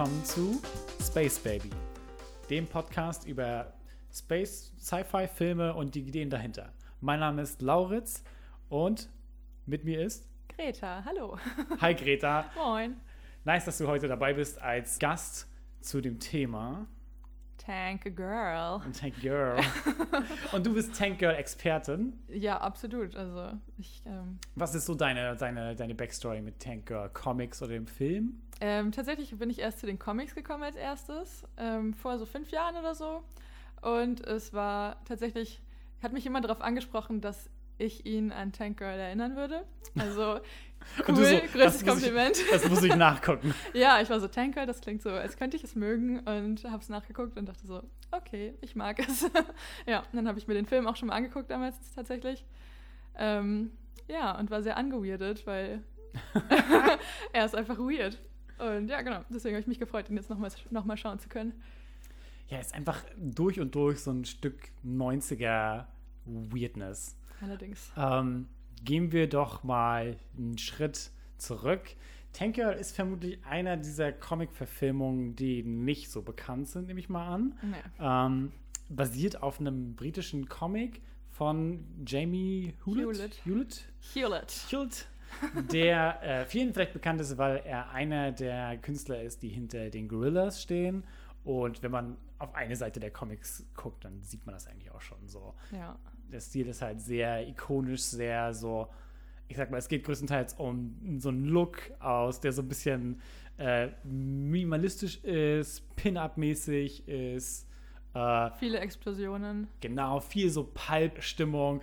willkommen zu Space Baby, dem Podcast über Space, Sci-Fi-Filme und die Ideen dahinter. Mein Name ist Lauritz und mit mir ist Greta. Hallo. Hi Greta. Moin. Nice, dass du heute dabei bist als Gast zu dem Thema Tank Girl. Tank Girl. und du bist Tank Girl Expertin. Ja, absolut. Also ich. Ähm, Was ist so deine, deine, deine Backstory mit Tank Girl? Comics oder dem Film? Ähm, tatsächlich bin ich erst zu den Comics gekommen als erstes, ähm, vor so fünf Jahren oder so. Und es war tatsächlich, hat mich jemand darauf angesprochen, dass ich ihn an Tank Girl erinnern würde. Also cool, so, größtes das muss ich- Kompliment. Das muss ich nachgucken. Ja, ich war so Tank Girl, das klingt so, als könnte ich es mögen und habe es nachgeguckt und dachte so, okay, ich mag es. ja, und dann habe ich mir den Film auch schon mal angeguckt damals tatsächlich. Ähm, ja, und war sehr angeweirdet, weil er ist einfach weird. Und ja, genau, deswegen habe ich mich gefreut, ihn jetzt nochmal noch mal schauen zu können. Ja, ist einfach durch und durch so ein Stück 90er Weirdness. Allerdings. Ähm, gehen wir doch mal einen Schritt zurück. Tank Girl ist vermutlich einer dieser Comic-Verfilmungen, die nicht so bekannt sind, nehme ich mal an. Nee. Ähm, basiert auf einem britischen Comic von Jamie Hewlett. Hewlett. Hewlett? Hewlett. Hewlett, der äh, vielen vielleicht bekannt ist, weil er einer der Künstler ist, die hinter den Gorillas stehen. Und wenn man auf eine Seite der Comics guckt, dann sieht man das eigentlich auch schon so. Ja. Der Stil ist halt sehr ikonisch, sehr so, ich sag mal, es geht größtenteils um so einen Look aus, der so ein bisschen äh, minimalistisch ist, Pin-Up-mäßig ist. Äh, Viele Explosionen. Genau, viel so Pulp-Stimmung,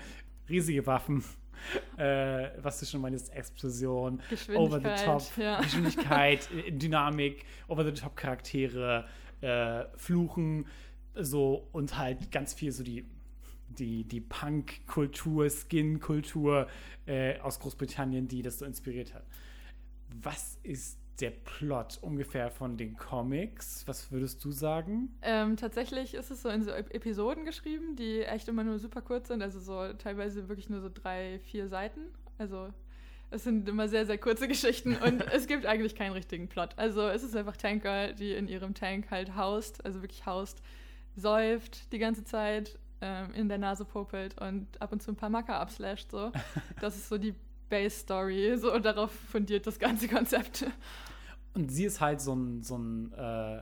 riesige Waffen. Äh, was du schon meinst, Explosion, over the Geschwindigkeit, top, ja. Geschwindigkeit, äh, Dynamik, over the top Charaktere, äh, Fluchen, so und halt ganz viel so die, die, die Punk-Kultur, Skin-Kultur äh, aus Großbritannien, die das so inspiriert hat. Was ist der Plot ungefähr von den Comics? Was würdest du sagen? Ähm, tatsächlich ist es so in so Ep- Episoden geschrieben, die echt immer nur super kurz sind, also so teilweise wirklich nur so drei, vier Seiten. Also es sind immer sehr, sehr kurze Geschichten und es gibt eigentlich keinen richtigen Plot. Also es ist einfach Tank Girl, die in ihrem Tank halt haust, also wirklich haust, säuft die ganze Zeit, ähm, in der Nase popelt und ab und zu ein paar Macker abslasht. So. Das ist so die Base-Story, so und darauf fundiert das ganze Konzept. Und sie ist halt so ein, so ein äh,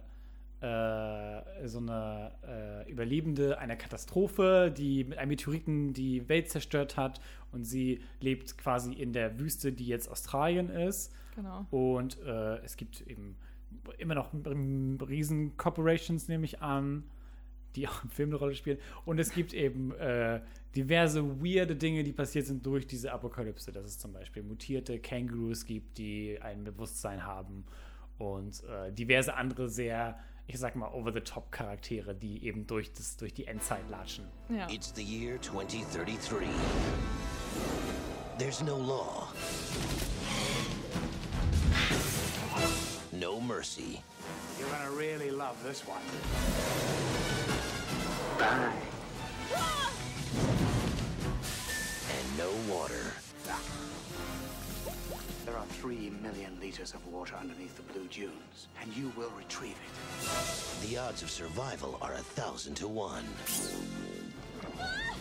äh, so eine äh, Überlebende einer Katastrophe, die mit einem Meteoriten die Welt zerstört hat. Und sie lebt quasi in der Wüste, die jetzt Australien ist. Genau. Und äh, es gibt eben immer noch riesen Corporations, nehme ich an, die auch im Film eine Rolle spielen. Und es gibt eben äh, diverse weirde Dinge, die passiert sind durch diese Apokalypse. Dass es zum Beispiel mutierte Kängurus gibt, die ein Bewusstsein haben. Und äh, diverse andere sehr, ich sag mal, over-the-top-Charaktere, die eben durch, das, durch die Endzeit latschen. Ja. It's the year 2033. There's no law. Mercy. You're gonna really love this one. Bye. And no water. There are three million liters of water underneath the blue dunes, and you will retrieve it. The odds of survival are a thousand to one.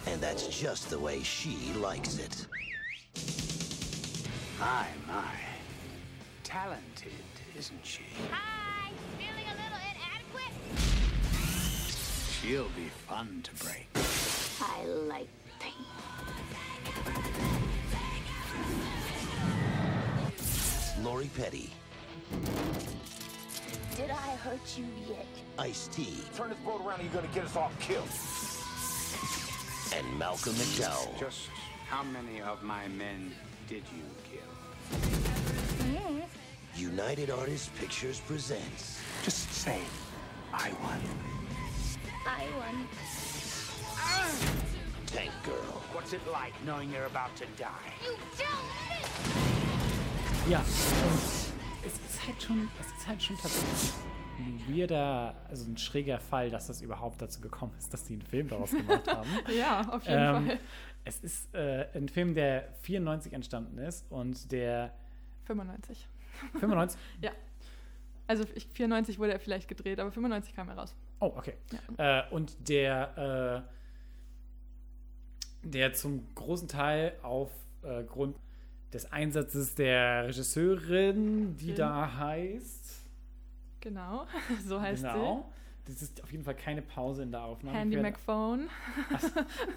And that's just the way she likes it. My, my. Talented, isn't she? Hi, feeling a little inadequate? She'll be fun to break. I like pain. Lori Petty, Did I hurt you yet? Ice T, Turn this boat around or you're gonna get us all killed. and Malcolm McDowell. Just how many of my men did you kill? Hmm. United Artists Pictures presents Just say, I won. I won. Tank Girl. What's it like knowing you're about to die? You don't! Ja, und es ist halt schon, es ist halt schon tatsächlich ein weirder, also ein schräger Fall, dass das überhaupt dazu gekommen ist, dass die einen Film daraus gemacht haben. ja, auf jeden ähm, Fall. es ist äh, ein Film, der 94 entstanden ist und der 95. 95, Ja. Also ich, 94 wurde er vielleicht gedreht, aber 95 kam er raus. Oh, okay. Äh, und der, äh, der zum großen Teil aufgrund des Einsatzes der Regisseurin, die Film. da heißt. Genau, so heißt genau. Das ist auf jeden Fall keine Pause in der sie. Aufnahme. Handy McPhone.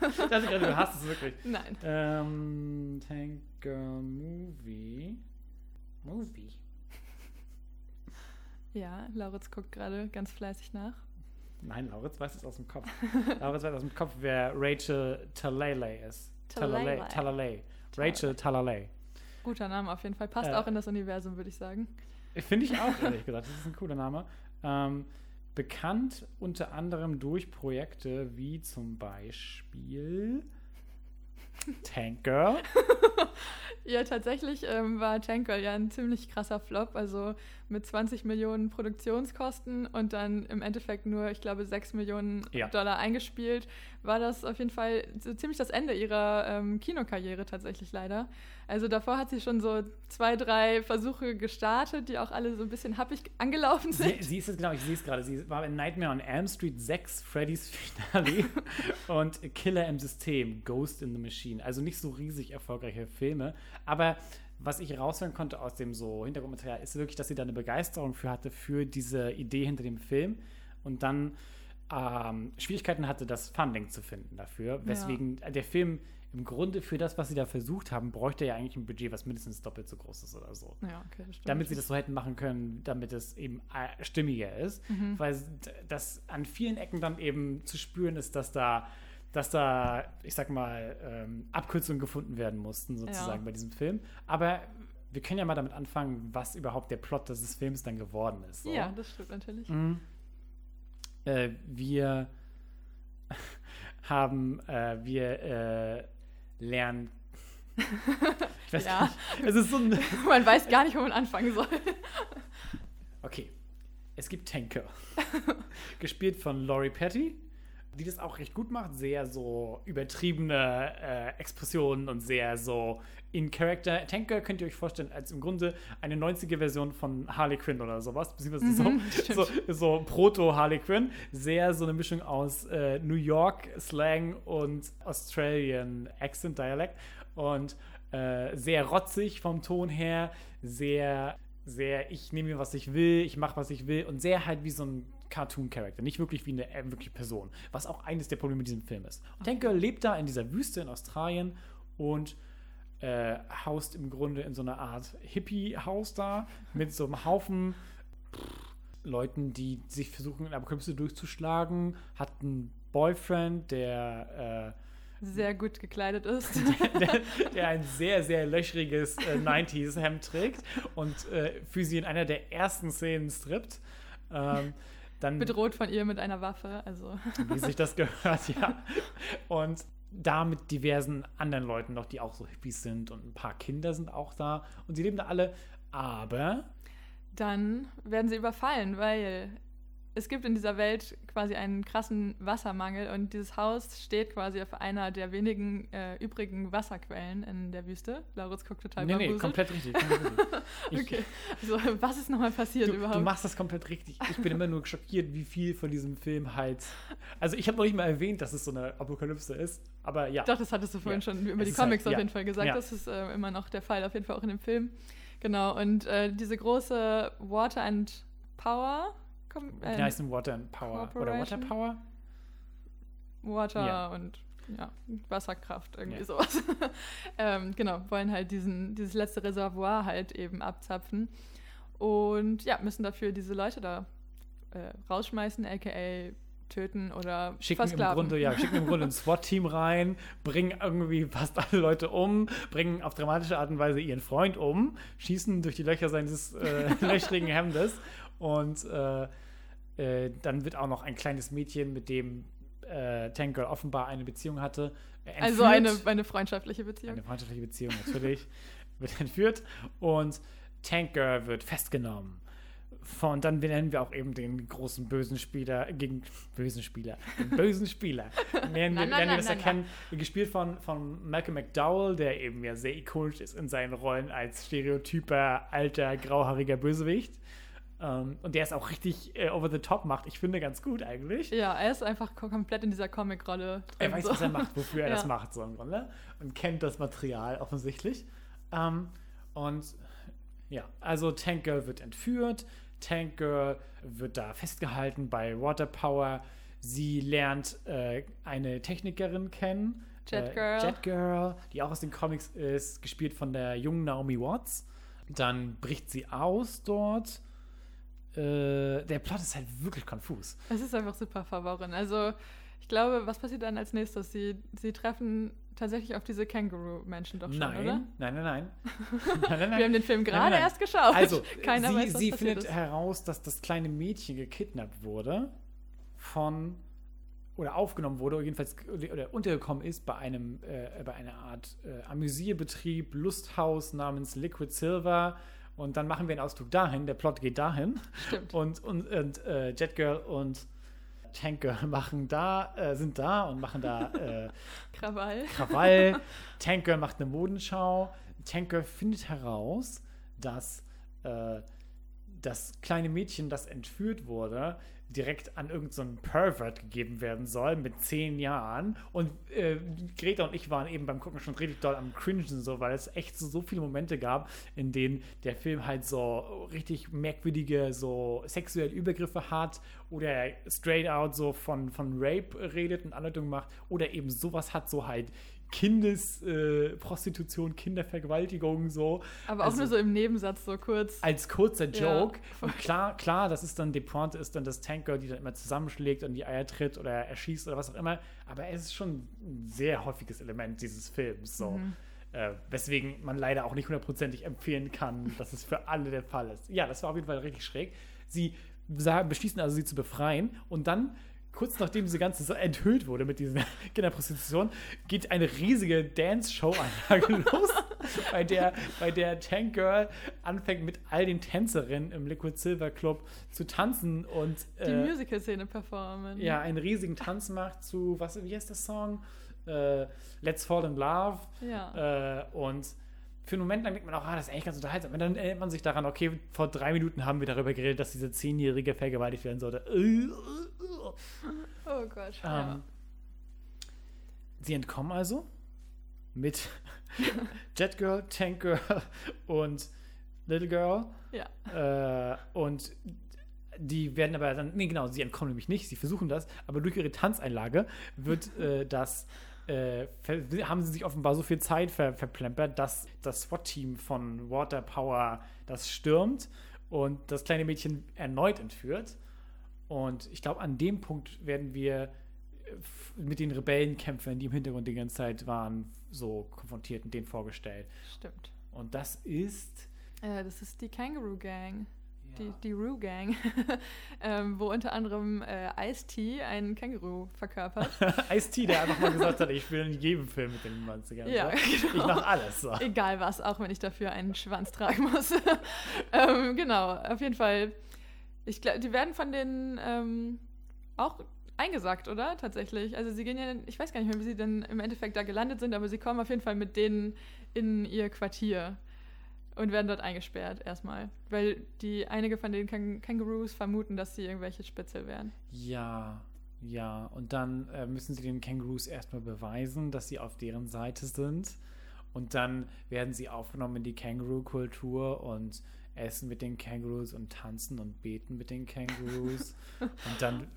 Ich dachte gerade, du hast es wirklich. Nein. Ähm, Tanker Movie. Movie. Ja, Lauritz guckt gerade ganz fleißig nach. Nein, Lauritz weiß es aus dem Kopf. Lauritz weiß aus dem Kopf, wer Rachel Talalay ist. Talalay. Talalay. Rachel Talalay. Guter Name auf jeden Fall. Passt Äh. auch in das Universum, würde ich sagen. Finde ich auch, ehrlich gesagt. Das ist ein cooler Name. Ähm, bekannt unter anderem durch Projekte wie zum Beispiel Tank Girl. Ja, tatsächlich ähm, war Tank Girl ja ein ziemlich krasser Flop. Also mit 20 Millionen Produktionskosten und dann im Endeffekt nur, ich glaube, 6 Millionen Ja. Dollar eingespielt, war das auf jeden Fall so ziemlich das Ende ihrer ähm, Kinokarriere tatsächlich leider. Also davor hat sie schon so zwei, drei Versuche gestartet, die auch alle so ein bisschen happig angelaufen Sie, sind. sie ist es, genau, ich sehe es gerade. Sie war in Nightmare on Elm Street 6, Freddy's Finale und Killer im System, Ghost in the Machine. Also nicht so riesig erfolgreiche Filme. Aber was ich raushören konnte aus dem so Hintergrundmaterial, ist wirklich, dass sie da eine Begeisterung für hatte, für diese Idee hinter dem Film. Und dann ähm, Schwierigkeiten hatte, das Funding zu finden dafür. Weswegen der Film im Grunde für das, was sie da versucht haben, bräuchte ja eigentlich ein Budget, was mindestens doppelt so groß ist oder so Ja, okay, damit sie das so hätten machen können, damit es eben äh, stimmiger ist. Weil s- d- das an vielen Ecken dann eben zu spüren ist, dass da, dass da, ich sag mal, ähm, Abkürzungen gefunden werden mussten, sozusagen Ja. bei diesem Film. Aber wir können ja mal damit anfangen, was überhaupt der Plot dieses Films dann geworden ist. So. Ja, das stimmt natürlich. Äh, wir haben, äh, wir äh, lernen. ich weiß Ja. gar nicht. Es ist so ein. Man weiß gar nicht, wo man anfangen soll. Okay. Es gibt Tanker. Gespielt von Laurie Petty, die das auch recht gut macht. Sehr so übertriebene äh, Expressionen und sehr so in Character. Tanker könnt ihr euch vorstellen als im Grunde eine 90er-Version von Harley Quinn oder sowas. Beziehungsweise so, so, so Proto-Harley Quinn. Sehr so eine Mischung aus äh, New York-Slang und Australian Accent-Dialekt. Und äh, sehr rotzig vom Ton her. Sehr sehr, ich nehme mir, was ich will, ich mache, was ich will und sehr halt wie so ein Cartoon-Charakter, nicht wirklich wie eine äh, wirkliche Person, was auch eines der Probleme mit diesem Film ist. Und Tank Girl lebt da in dieser Wüste in Australien und äh, haust im Grunde in so einer Art Hippie-Haus da mit so einem Haufen Leuten, die sich versuchen, in Apokalypse durchzuschlagen, hat einen Boyfriend, der äh, Sehr gut gekleidet ist. der, der ein sehr, sehr löchriges äh, 90s-Hemd trägt und äh, für sie in einer der ersten Szenen strippt. Ähm, dann, Bedroht von ihr mit einer Waffe. Also wie sich das gehört, ja. Und da mit diversen anderen Leuten noch, die auch so Hippies sind und ein paar Kinder sind auch da. Und sie leben da alle, aber dann werden sie überfallen, weil es gibt in dieser Welt quasi einen krassen Wassermangel und dieses Haus steht quasi auf einer der wenigen äh, übrigen Wasserquellen in der Wüste. Lauritz guckt total nee, nee, komplett richtig. Komplett richtig. Ich, Okay, also was ist nochmal passiert Du, überhaupt? du machst das komplett richtig. Ich bin immer nur schockiert, wie viel von diesem Film halt. Also, ich habe noch nicht mal erwähnt, dass es so eine Apokalypse ist, aber ja. Doch, das hattest du vorhin Ja. schon über Es die halt- Comics auf ja. jeden Fall gesagt. Ja. Das ist äh, immer noch der Fall, auf jeden Fall auch in dem Film. Genau, und äh, diese große Water and Power. Com äh, heißt denn Water and Power? Oder Water? Power? Water Ja. und ja, Wasserkraft, irgendwie Ja. sowas. ähm, genau, wollen halt diesen, dieses letzte Reservoir halt eben abzapfen. Und ja, müssen dafür diese Leute da äh, rausschmeißen, aka töten oder Schicken im versklaven. Grunde, ja, schicken im Grunde ein SWAT-Team rein, bringen irgendwie fast alle Leute um, bringen auf dramatische Art und Weise ihren Freund um, schießen durch die Löcher seines äh, löchrigen Hemdes und äh, äh, dann wird auch noch ein kleines Mädchen, mit dem äh, Tank Girl offenbar eine Beziehung hatte, äh, Also entführt. eine, eine freundschaftliche Beziehung. Eine freundschaftliche Beziehung, natürlich. wird entführt und Tank Girl wird festgenommen. Von, dann benennen wir auch eben den großen bösen Spieler, gegen bösen Spieler, den bösen Spieler. Lernen wir, lernen wir das erkennen, gespielt von, von Malcolm McDowell, der eben ja sehr ikonisch ist in seinen Rollen als stereotyper, alter, grauhaariger Bösewicht. Ähm, und der ist auch richtig äh, over the top macht. Ich finde ganz gut eigentlich. Ja, er ist einfach ko- komplett in dieser Comic-Rolle. Er weiß, so. was er macht, wofür er das Ja. macht, so im Grunde. Und kennt das Material offensichtlich. Ähm, und ja, also Tank Girl wird entführt. Tank Girl wird da festgehalten bei Water Power. Sie lernt äh, eine Technikerin kennen. Jet äh, Girl. Jet Girl, die auch aus den Comics ist, gespielt von der jungen Naomi Watts. Dann bricht sie aus dort. Äh, der Plot ist halt wirklich konfus. Es ist einfach super verworren. Also, ich glaube, was passiert dann als nächstes? Sie, sie treffen tatsächlich auf diese Känguru-Menschen doch schon, nein, oder? nein, nein, nein, nein, nein, nein. Wir haben den Film gerade erst geschaut. Also, Keiner sie, weiß, was sie findet ist. heraus, dass das kleine Mädchen gekidnappt wurde von oder aufgenommen wurde, oder jedenfalls oder untergekommen ist bei einem äh, bei einer Art äh, Amüsierbetrieb, Lusthaus namens Liquid Silver. Und dann machen wir einen Ausflug dahin. Der Plot geht dahin. Stimmt. Und, und, und äh, Jet Girl und Tank Girl machen da, äh, sind da und machen da äh, Krawall. Krawall. Tank Girl macht eine Modenschau. Tank Girl findet heraus, dass äh, das kleine Mädchen, das entführt wurde, direkt an irgendeinen so Pervert gegeben werden soll mit zehn Jahren. Und äh, Greta und ich waren eben beim Gucken schon richtig doll am Cringen, so, weil es echt so, so viele Momente gab, in denen der Film halt so richtig merkwürdige, so sexuelle Übergriffe hat oder straight out so von, von Rape redet und Anleitung macht oder eben sowas hat, so halt Kindesprostitution, äh, Kindervergewaltigung, so. Aber auch Also- nur so im Nebensatz, so kurz. als kurzer Ja, Joke. und klar, klar, das ist dann, die Pointe ist dann das Tanker, die dann immer zusammenschlägt und die Eier tritt oder erschießt oder was auch immer. Aber es ist schon ein sehr häufiges Element dieses Films. So. Mhm. Äh, weswegen man leider auch nicht hundertprozentig empfehlen kann, dass es für alle der Fall ist. Ja, das war auf jeden Fall richtig schräg. Sie beschließen also, sie zu befreien und dann. Kurz nachdem diese ganze Sache enthüllt wurde mit dieser Kinderprostitution, geht eine riesige Dance-Show-Anlage los, bei der, bei der Tank Girl anfängt mit all den Tänzerinnen im Liquid Silver Club zu tanzen und die äh, Musical-Szene performen. ja, einen riesigen Tanz macht zu, was, wie heißt der Song? Äh, Let's Fall in Love. Ja. Äh, und für einen Moment lang denkt man auch, ah, das ist eigentlich ganz unterhaltsam. Und dann erinnert man sich daran, okay, vor drei Minuten haben wir darüber geredet, dass diese Zehnjährige vergewaltigt werden sollte. Oh Gott. ja. Ähm, sie entkommen also mit Jet Girl, Tank Girl und Little Girl. ja. Äh, und die werden aber dann, nee, genau, sie entkommen nämlich nicht, sie versuchen das, aber durch ihre Tanzeinlage wird äh, das, äh, haben sie sich offenbar so viel Zeit ver verplempert, dass das SWAT-Team von Water Power das stürmt und das kleine Mädchen erneut entführt. Und ich glaube, an dem Punkt werden wir äh, mit den Rebellenkämpfern, die im Hintergrund die ganze Zeit waren, so konfrontiert und denen vorgestellt. Stimmt. Und das ist. Äh, das ist die Kangaroo Gang. Die, die Roo Gang, ähm, wo unter anderem äh, Ice-T einen Känguru verkörpert. Ice-T, der einfach mal gesagt hat, ich will in jedem Film mit den 90ern. Ja, so. Ich genau. mach alles. So. Egal was, auch wenn ich dafür einen Schwanz tragen muss. ähm, genau, auf jeden Fall. Ich glaube, die werden von den ähm, auch eingesackt, oder? Tatsächlich. Also sie gehen ja, ich weiß gar nicht mehr, wie sie denn im Endeffekt da gelandet sind, aber sie kommen auf jeden Fall mit denen in ihr Quartier und werden dort eingesperrt erstmal. Weil die einige von den Käng Kangaroos vermuten, dass sie irgendwelche Spitzel wären. Ja, ja. Und dann äh, müssen sie den Kängurus erstmal beweisen, dass sie auf deren Seite sind. Und dann werden sie aufgenommen in die Känguru-Kultur und essen mit den Kängurus und tanzen und beten mit den Kängurus. und dann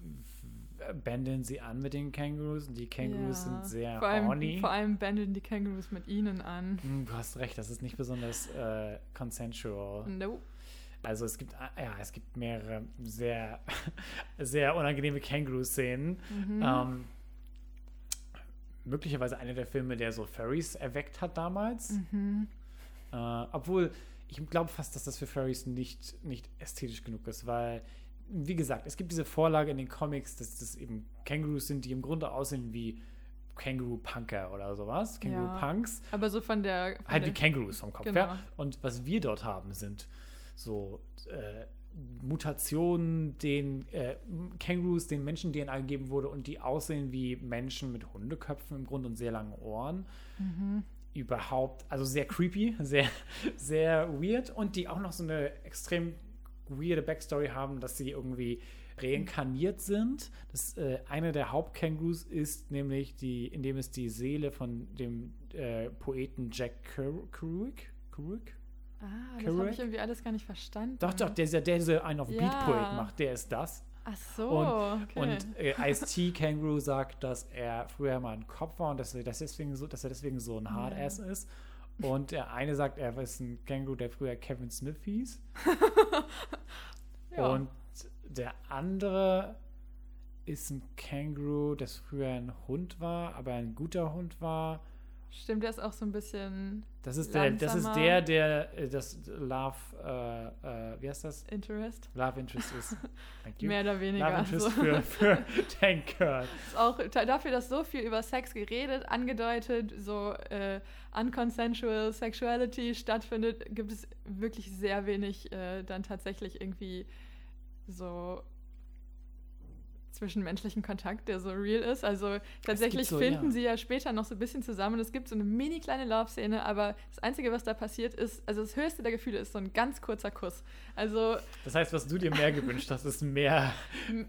bändeln sie an mit den Kängurus und die Kängurus Ja. sind sehr vor allem, horny. Vor allem bändeln die Kangaroos mit ihnen an. Hm, Du hast recht, das ist nicht besonders äh, consensual. Nope. Also es gibt, äh, ja, es gibt mehrere sehr, sehr unangenehme Känguru-Szenen. Ähm, möglicherweise einer der Filme, der so Furries erweckt hat damals. Äh, obwohl, ich glaube fast, dass das für Furries nicht, nicht ästhetisch genug ist, weil, wie gesagt, es gibt diese Vorlage in den Comics, dass das eben Kängurus sind, die im Grunde aussehen wie Känguru-Punker oder sowas. Ja. Känguru-Punks. Aber so von der. Von Halt wie der Kängurus vom Kopf Genau. her. Und was wir dort haben, sind so äh, Mutationen, den äh, Kängurus, den Menschen DNA gegeben wurde und die aussehen wie Menschen mit Hundeköpfen im Grunde und sehr langen Ohren. Mhm. Überhaupt, also sehr creepy, sehr, sehr weird und die auch noch so eine extrem weirde Backstory haben, dass sie irgendwie reinkarniert sind. Das, äh, eine der Hauptkängurus ist nämlich die, in dem es die Seele von dem äh, Poeten Jack Ker- Kerouac, Kerouac? Ah, das Correct. habe ich irgendwie alles gar nicht verstanden. Doch, doch, der, ja- der, der einen auf Ja. Beat-Poet macht, der ist das. Ach so, Und, okay. und äh, Ice-T Kangaroo sagt, dass er früher mal ein Kopf war und dass er, dass deswegen so, dass er deswegen so ein Hardass ist. Und der eine sagt, er ist ein Känguru, der früher Kevin Smith hieß. Ja. Und der andere ist ein Känguru, das früher ein Hund war, aber ein guter Hund war. Stimmt, der ist auch so ein bisschen Das ist der, das ist Langsamer. der, der äh, das Love, äh, äh, wie heißt das? Interest. Love Interest ist. Thank you. Mehr oder weniger. Love Interest so. für, für Tank Girl. Ist auch dafür, dass so viel über Sex geredet, angedeutet, so äh, unconsensual Sexuality stattfindet, gibt es wirklich sehr wenig äh, dann tatsächlich irgendwie so zwischenmenschlichen Kontakt, der so real ist. Also tatsächlich so, finden ja. sie ja später noch so ein bisschen zusammen. Es gibt so eine mini kleine Love-Szene, aber das Einzige, was da passiert ist, also das höchste der Gefühle ist so ein ganz kurzer Kuss. Also Das heißt, was du dir mehr gewünscht hast, ist mehr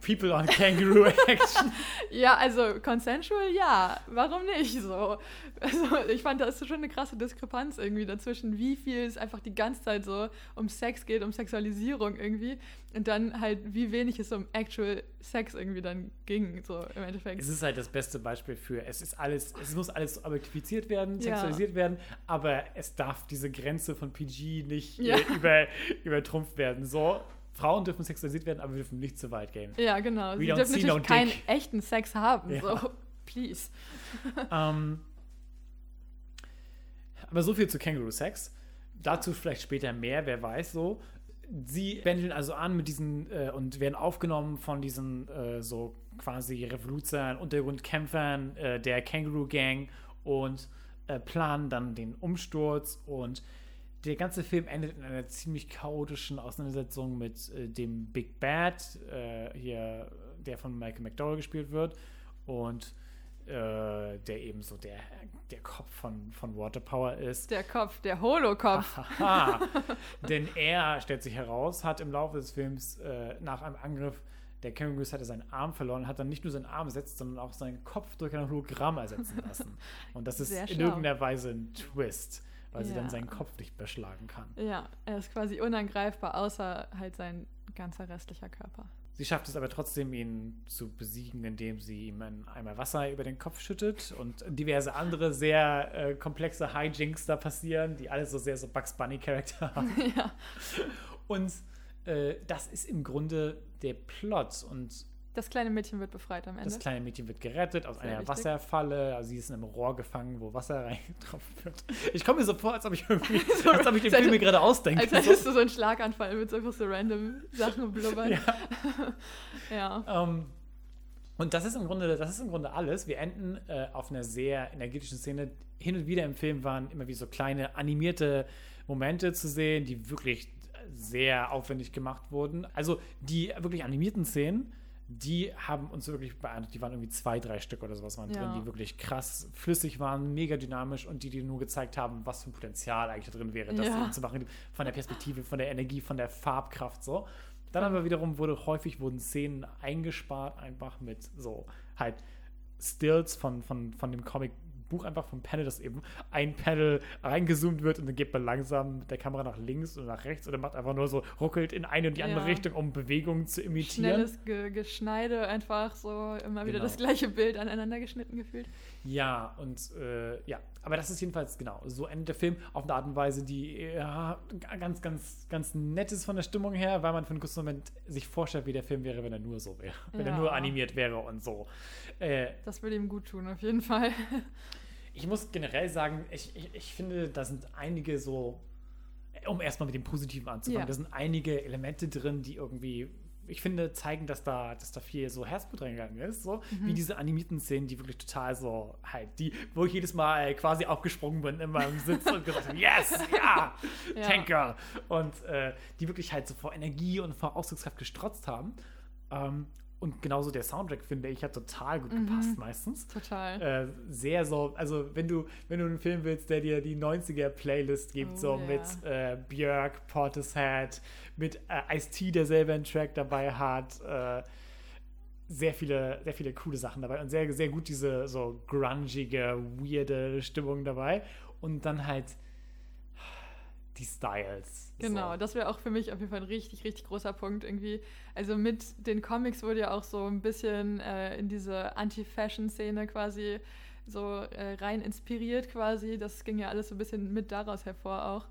People on Kangaroo Action. Ja, also consensual, ja. Warum nicht so? Also ich fand, da ist schon eine krasse Diskrepanz irgendwie dazwischen, wie viel es einfach die ganze Zeit so um Sex geht, um Sexualisierung irgendwie. Und dann halt, wie wenig es um actual Sex irgendwie dann ging, so im Endeffekt. Es ist halt das beste Beispiel für, es ist alles, es muss alles objektifiziert werden, Ja. sexualisiert werden, aber es darf diese Grenze von PG nicht Ja. äh, über, übertrumpft werden. So, Frauen dürfen sexualisiert werden, aber wir dürfen nicht zu weit gehen. ja, genau. We Sie dürfen natürlich keinen dick. echten Sex haben. Ja. So, please. Ähm, aber so viel zu Kangaroo Sex. Dazu vielleicht später mehr, wer weiß so. Sie bändeln also an mit diesen äh, und werden aufgenommen von diesen äh, so quasi Revoluzern, Untergrundkämpfern äh, der Kangaroo Gang und äh, planen dann den Umsturz. Und der ganze Film endet in einer ziemlich chaotischen Auseinandersetzung mit äh, dem Big Bad, äh, hier, der von Michael McDowell gespielt wird. Und äh, der eben so der, der Kopf von, von Waterpower ist. Der Kopf, der Holokopf. Denn er, stellt sich heraus, hat im Laufe des Films äh, nach einem Angriff der Kangaroos hatte seinen Arm verloren, hat dann nicht nur seinen Arm ersetzt, sondern auch seinen Kopf durch ein Hologramm ersetzen lassen. Und das ist in irgendeiner Weise ein Twist, weil sie Ja. dann seinen Kopf nicht mehr schlagen kann. Ja, er ist quasi unangreifbar, außer halt sein ganzer restlicher Körper. Sie schafft es aber trotzdem, ihn zu besiegen, indem sie ihm einen Eimer Wasser über den Kopf schüttet und diverse andere sehr äh, komplexe Hijinks da passieren, die alle so sehr so Bugs Bunny-Charakter haben. ja. Und äh, das ist im Grunde der Plot. Und Das kleine Mädchen wird befreit am Ende. das kleine Mädchen wird gerettet aus Sehr einer wichtig. Wasserfalle. Also sie ist in einem Rohr gefangen, wo Wasser reingetroffen wird. Ich komme mir so vor, als ob ich irgendwie, So, als ob ich den Film mir gerade ausdenke. Als hättest du so einen Schlaganfall mit so einfach so random Sachen blubbern. Ja. ja. Ähm, und das ist im Grunde, das ist im Grunde alles. Wir enden äh, auf einer sehr energetischen Szene. Hin und wieder im Film waren immer wie so kleine animierte Momente zu sehen, die wirklich sehr aufwendig gemacht wurden. Also die wirklich animierten Szenen, die haben uns wirklich beeindruckt. Die waren irgendwie zwei, drei Stück oder sowas waren Ja. drin, die wirklich krass flüssig waren, mega dynamisch und die dir nur gezeigt haben, was für ein Potenzial eigentlich da drin wäre, das Ja. zu machen, von der Perspektive, von der Energie, von der Farbkraft so. Dann aber wiederum wurde häufig wurden Szenen eingespart, einfach mit so halt Stills von, von, von dem Comic-Buch, einfach vom Panel, dass eben ein Panel reingezoomt wird und dann geht man langsam mit der Kamera nach links oder nach rechts oder macht einfach nur so ruckelt in eine und die andere Ja. Richtung, um Bewegungen zu imitieren. Schnelles Ge Geschneide, einfach so immer wieder Genau. das gleiche Bild aneinander geschnitten gefühlt. Ja, und äh, ja, aber das ist jedenfalls genau. So endet der Film auf eine Art und Weise, die ja, ganz, ganz, ganz nett ist von der Stimmung her, weil man für einen kurzen Moment sich vorstellt, wie der Film wäre, wenn er nur so wäre. Wenn er Ja. nur animiert wäre und so. Äh, Das würde ihm gut tun, auf jeden Fall. Ich muss generell sagen, ich, ich, ich finde, da sind einige so, um erstmal mit dem Positiven anzufangen, Ja. da sind einige Elemente drin, die irgendwie, ich finde, zeigen, dass da, dass da viel so Herzblut reingegangen ist. So Mhm. wie diese animierten Szenen, die wirklich total so halt, die, wo ich jedes Mal quasi aufgesprungen bin in meinem Sitz und gesagt habe, yes, ja, Ja. Tank Girl. Und äh, die wirklich halt so vor Energie und vor Ausdruckskraft gestrotzt haben. Ähm, und genauso der Soundtrack, finde ich, hat total gut gepasst meistens. Total. Äh, sehr so, also wenn du, wenn du einen Film willst, der dir die 90er-Playlist gibt, Oh, so ja. mit äh, Björk, Portishead, mit äh, Ice-T, der selber einen Track dabei hat, äh, sehr viele, sehr viele coole Sachen dabei und sehr, sehr gut diese so grungige, weirde Stimmung dabei und dann halt die Styles. Genau, so. das wäre auch für mich auf jeden Fall ein richtig, richtig großer Punkt irgendwie. Also mit den Comics wurde ja auch so ein bisschen äh, in diese Anti-Fashion-Szene quasi so äh, rein inspiriert quasi. Das ging ja alles so ein bisschen mit daraus hervor auch.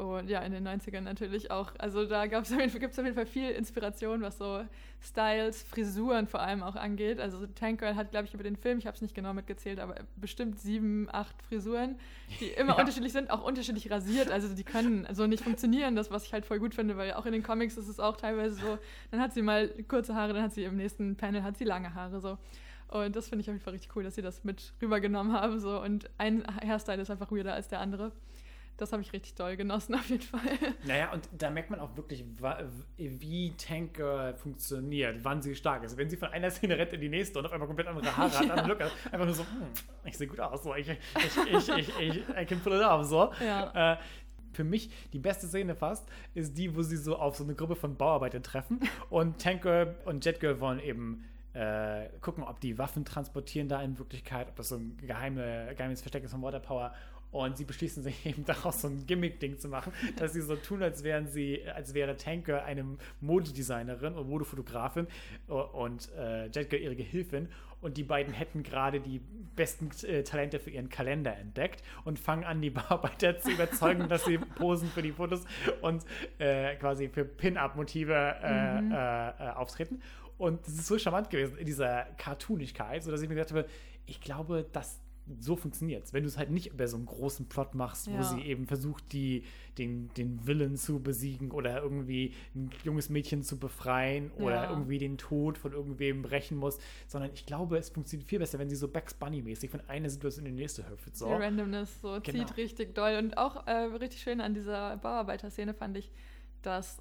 Und ja, in den 90ern natürlich auch. Also da gibt es auf jeden Fall viel Inspiration, was so Styles, Frisuren vor allem auch angeht. Also Tank Girl hat, glaube ich, über den Film, ich habe es nicht genau mitgezählt, aber bestimmt sieben, acht Frisuren, die immer Ja. unterschiedlich sind, auch unterschiedlich rasiert. Also die können so nicht funktionieren, das, was ich halt voll gut finde, weil auch in den Comics ist es auch teilweise so, dann hat sie mal kurze Haare, dann hat sie im nächsten Panel hat sie lange Haare so. Und das finde ich auf jeden Fall richtig cool, dass sie das mit rübergenommen haben. So. Und ein Hairstyle ist einfach weirder als der andere. Das habe ich richtig doll genossen, auf jeden Fall. Naja, und da merkt man auch wirklich, wie Tank Girl funktioniert, wann sie stark ist. Wenn sie von einer Szene rennt in die nächste und auf einmal komplett andere Haare hat, dann Look, einfach nur so, hm, ich sehe gut aus, so, ich, ich, ich, ich, ich, I can pull it off, so. Ja. Äh, für mich die beste Szene fast ist die, wo sie so auf so eine Gruppe von Bauarbeitern treffen und Tank Girl und Jet Girl wollen eben äh, gucken, ob die Waffen transportieren da in Wirklichkeit, ob das so ein geheime, geheimes Versteck ist von Water Power. Und sie beschließen sich eben daraus so ein Gimmick-Ding zu machen, dass sie so tun, als wären sie, als wäre Tank Girl eine Modedesignerin und Modefotografin und äh, Jet Girl ihre Gehilfin. Und die beiden hätten gerade die besten äh, Talente für ihren Kalender entdeckt und fangen an, die Bauarbeiter zu überzeugen, dass sie posen für die Fotos und äh, quasi für Pin-Up-Motive äh, äh, äh, auftreten. Und das ist so charmant gewesen in dieser Cartoonigkeit, sodass ich mir gedacht habe, ich glaube, dass so funktioniert es. Wenn du es halt nicht über so einen großen Plot machst, wo Ja. sie eben versucht, die, den, den Willen zu besiegen oder irgendwie ein junges Mädchen zu befreien oder Ja. irgendwie den Tod von irgendwem brechen muss, sondern ich glaube, es funktioniert viel besser, wenn sie so Bugs Bunny-mäßig von einer Situation in die nächste hüpft. So. Die Randomness so Genau. zieht richtig doll. Und auch äh, richtig schön an dieser Bauarbeiter-Szene fand ich, dass